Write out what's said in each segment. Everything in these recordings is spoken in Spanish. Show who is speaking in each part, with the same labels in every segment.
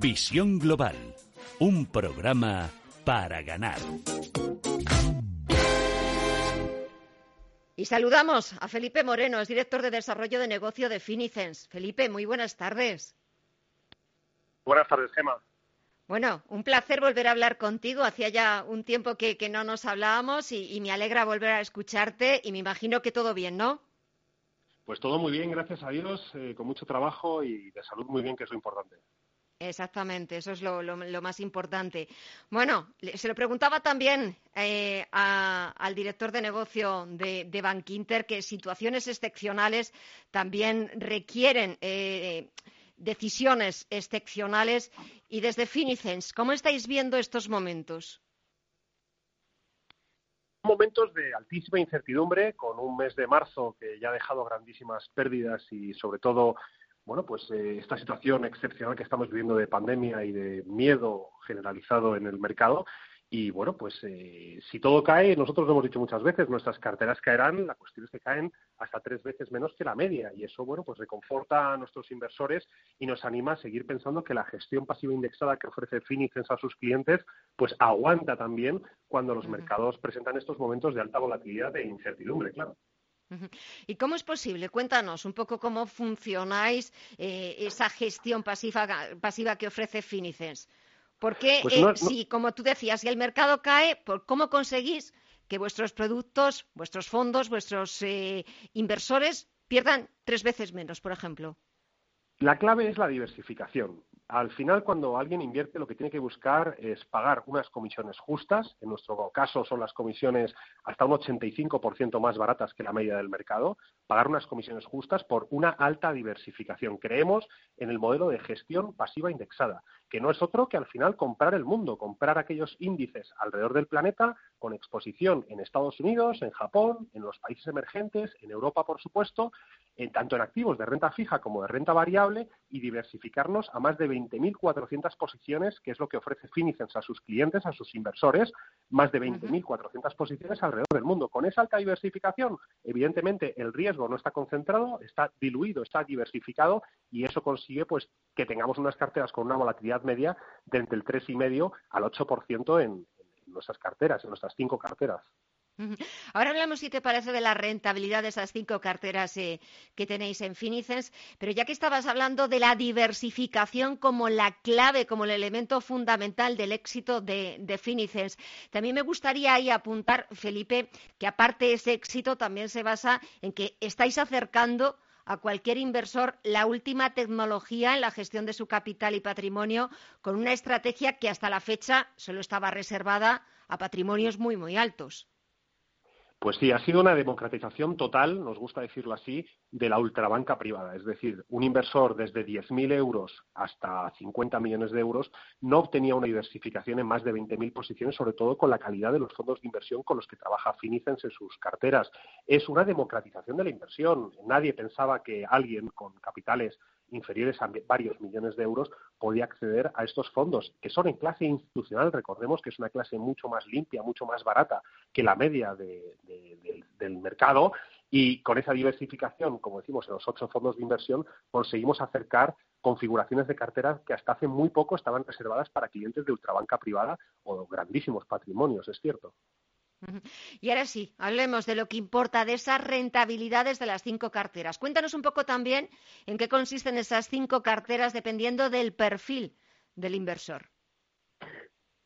Speaker 1: Visión Global, un programa para ganar.
Speaker 2: Y saludamos a Felipe Moreno, es director de Desarrollo de Negocio de Finicens. Felipe, muy buenas tardes.
Speaker 3: Buenas tardes, Gemma.
Speaker 2: Bueno, un placer volver a hablar contigo. Hacía ya un tiempo que, no nos hablábamos y, me alegra volver a escucharte y me imagino que todo bien, ¿no?
Speaker 3: Pues todo muy bien, gracias a Dios, eh, con mucho trabajo y de salud muy bien, que es lo importante.
Speaker 2: Exactamente, eso es lo, más importante. Bueno, se lo preguntaba también eh, al director de negocio de, de que situaciones excepcionales también requieren eh, decisiones excepcionales. Y desde Finicens, ¿cómo estáis viendo estos momentos?
Speaker 3: Momentos de altísima incertidumbre, con un mes de marzo que ya ha dejado grandísimas pérdidas y, sobre todo, bueno, pues eh, esta situación excepcional que estamos viviendo de pandemia y de miedo generalizado en el mercado. Y bueno, pues eh, si todo cae, nosotros lo hemos dicho muchas veces, nuestras carteras caerán, la cuestión es que caen hasta tres veces menos que la media. Y eso, bueno, pues reconforta a nuestros inversores y nos anima a seguir pensando que la gestión pasiva indexada que ofrece Finicens a sus clientes, pues aguanta también cuando los mercados presentan estos momentos de alta volatilidad e incertidumbre, claro.
Speaker 2: ¿Y cómo es posible? Cuéntanos un poco cómo funcionáis eh, esa gestión pasiva, pasiva que ofrece Finicens. Porque pues eh, si, como tú decías, si el mercado cae, ¿cómo conseguís que vuestros productos, vuestros fondos, vuestros eh, inversores pierdan tres veces menos, por ejemplo?
Speaker 3: La clave es la diversificación. Al final, cuando alguien invierte, lo que tiene que buscar es pagar unas comisiones justas. En nuestro caso, son las comisiones hasta un 85% más baratas que la media del mercado. Pagar unas comisiones justas por una alta diversificación. Creemos en el modelo de gestión pasiva indexada, que no es otro que al final comprar el mundo, comprar aquellos índices alrededor del planeta con exposición en Estados Unidos, en Japón, en los países emergentes, en Europa, por supuesto, tanto en activos de renta fija como de renta variable y diversificarnos a más de 20.400 posiciones, que es lo que ofrece Finicens a sus clientes, a sus inversores, más de 20.400 posiciones alrededor del mundo. Con esa alta diversificación, evidentemente, el riesgo no está concentrado, está diluido, está diversificado y eso consigue pues que tengamos unas carteras con una volatilidad media de entre el 3,5 al 8% en nuestras carteras, en nuestras cinco carteras.
Speaker 2: Ahora hablamos, si te parece, de la rentabilidad de esas cinco carteras eh, que tenéis en Finicens, pero ya que estabas hablando de la diversificación como la clave, como el elemento fundamental del éxito de, de también me gustaría ahí apuntar, Felipe, que aparte ese éxito también se basa en que estáis acercando a cualquier inversor la última tecnología en la gestión de su capital y patrimonio con una estrategia que hasta la fecha solo estaba reservada a patrimonios muy, muy altos.
Speaker 3: Pues sí, ha sido una democratización total, nos gusta decirlo así, de la ultrabanca privada. Es decir, un inversor desde 10.000 euros hasta 50 millones de euros no obtenía una diversificación en más de 20.000 posiciones, sobre todo con la calidad de los fondos de inversión con los que trabaja Finicens en sus carteras. Es una democratización de la inversión. Nadie pensaba que alguien con capitales inferiores a varios millones de euros podía acceder a estos fondos, que son en clase institucional, recordemos que es una clase mucho más limpia, mucho más barata que la media del mercado, y con esa diversificación, como decimos, en los ocho fondos de inversión, conseguimos acercar configuraciones de carteras que hasta hace muy poco estaban reservadas para clientes de ultrabanca privada o grandísimos patrimonios, es cierto.
Speaker 2: Y ahora sí, hablemos de lo que importa, de esas rentabilidades de las cinco carteras. Cuéntanos un poco también en qué consisten esas cinco carteras dependiendo del perfil del inversor.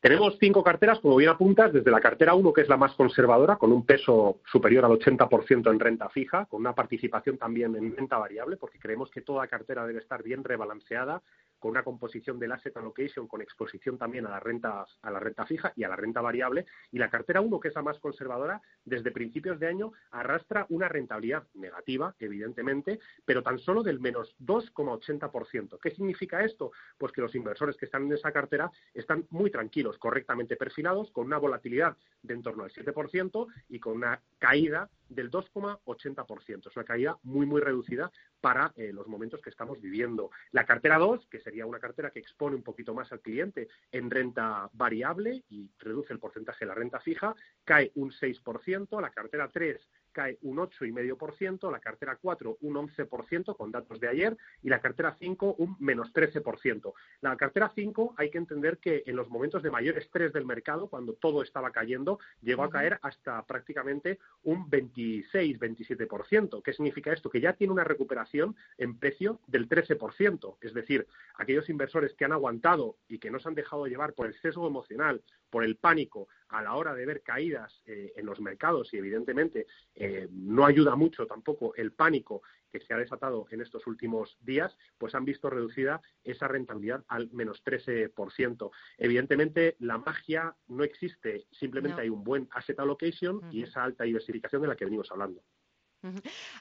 Speaker 3: Tenemos cinco carteras, como bien apuntas, desde la cartera 1, que es la más conservadora, con un peso superior al 80% en renta fija, con una participación también en renta variable, porque creemos que toda cartera debe estar bien rebalanceada con una composición del asset allocation con exposición también a la renta a la renta fija y a la renta variable y la cartera 1 que es la más conservadora desde principios de año arrastra una rentabilidad negativa evidentemente pero tan solo del menos 2,80% ¿qué significa esto? pues que los inversores que están en esa cartera están muy tranquilos correctamente perfilados con una volatilidad de en torno al 7% y con una caída del 2,80%. Es una caída muy, muy reducida para eh, los momentos que estamos viviendo. La cartera 2, que sería una cartera que expone un poquito más al cliente en renta variable y reduce el porcentaje de la renta fija, cae un 6%, la cartera 3 cae un 8,5%, la cartera 4 un 11% con datos de ayer y la cartera 5 un menos 13%. La cartera 5 hay que entender que en los momentos de mayor estrés del mercado, cuando todo estaba cayendo, llegó a caer hasta prácticamente un 26-27%. ¿Qué significa esto? Que ya tiene una recuperación en precio del 13%. Es decir, aquellos inversores que han aguantado y que no se han dejado llevar por el sesgo emocional, por el pánico a la hora de ver caídas eh, en los mercados y evidentemente eh, no ayuda mucho tampoco el pánico que se ha desatado en estos últimos días, pues han visto reducida esa rentabilidad al menos 13%. Evidentemente la magia no existe, simplemente hay un buen asset allocation y esa alta diversificación de la que venimos hablando.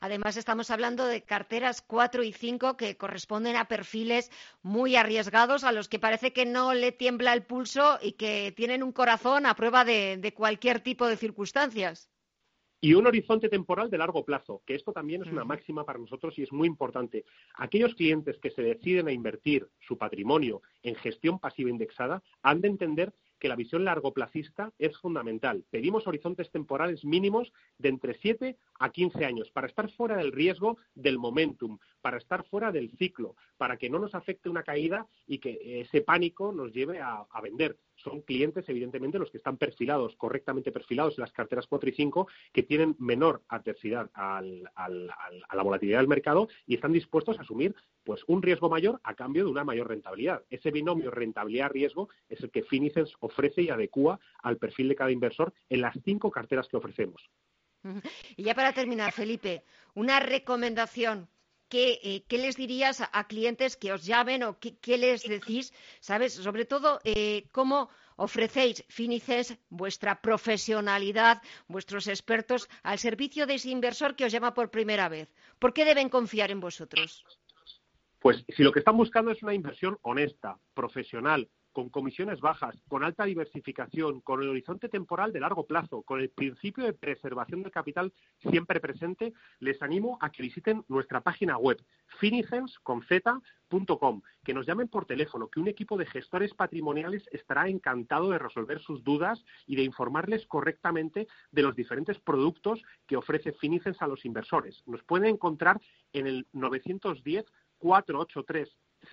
Speaker 2: Además, estamos hablando de carteras 4 y 5 que corresponden a perfiles muy arriesgados, a los que parece que no le tiembla el pulso y que tienen un corazón a prueba de, cualquier tipo de circunstancias.
Speaker 3: Y un horizonte temporal de largo plazo, que esto también es una máxima para nosotros y es muy importante. Aquellos clientes que se deciden a invertir su patrimonio en gestión pasiva indexada han de entender que la visión largoplacista es fundamental. Pedimos horizontes temporales mínimos de entre 7 a 15 años para estar fuera del riesgo del momentum, para estar fuera del ciclo, para que no nos afecte una caída y que ese pánico nos lleve a, vender. Son clientes, evidentemente, los que están perfilados, correctamente perfilados en las carteras 4 y 5, que tienen menor adversidad a la volatilidad del mercado y están dispuestos a asumir pues un riesgo mayor a cambio de una mayor rentabilidad. Ese binomio rentabilidad-riesgo es el que Finicens ofrece y adecua al perfil de cada inversor en las cinco carteras que ofrecemos.
Speaker 2: Y ya para terminar, Felipe, una recomendación. ¿Qué, eh, les dirías a, clientes que os llamen o qué, les decís? ¿Sabes? Sobre todo, eh, cómo ofrecéis Finicens vuestra profesionalidad, vuestros expertos al servicio de ese inversor que os llama por primera vez. ¿Por qué deben confiar en vosotros?
Speaker 3: Pues si lo que están buscando es una inversión honesta, profesional, con comisiones bajas, con alta diversificación, con el horizonte temporal de largo plazo, con el principio de preservación del capital siempre presente, les animo a que visiten nuestra página web finicens.com, que nos llamen por teléfono, que un equipo de gestores patrimoniales estará encantado de resolver sus dudas y de informarles correctamente de los diferentes productos que ofrece Finicens a los inversores. Nos pueden encontrar en el 910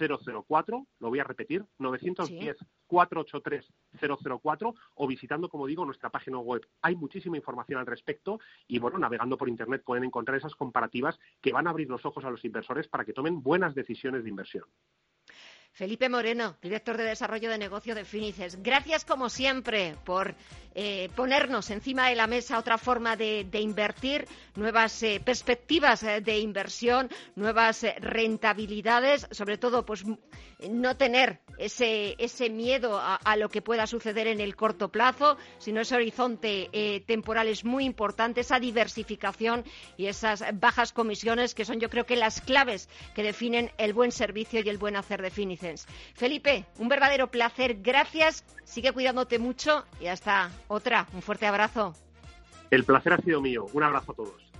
Speaker 3: 483-004, lo voy a repetir, 910-483-004 o visitando, como digo, nuestra página web. Hay muchísima información al respecto y, bueno, navegando por Internet pueden encontrar esas comparativas que van a abrir los ojos a los inversores para que tomen buenas decisiones de inversión.
Speaker 2: Felipe Moreno, director de Desarrollo de Negocio de Finices. Gracias, como siempre, por eh, ponernos encima de la mesa otra forma de, invertir, nuevas eh, perspectivas eh, de inversión, nuevas rentabilidades, sobre todo, pues no tener ese, ese miedo a, lo que pueda suceder en el corto plazo, sino ese horizonte temporal es muy importante, esa diversificación y esas bajas comisiones que son, yo creo que, las claves que definen el buen servicio y el buen hacer de Felipe, un verdadero placer. Gracias. Sigue cuidándote mucho y hasta otra. Un fuerte abrazo.
Speaker 3: El placer ha sido mío. Un abrazo a todos.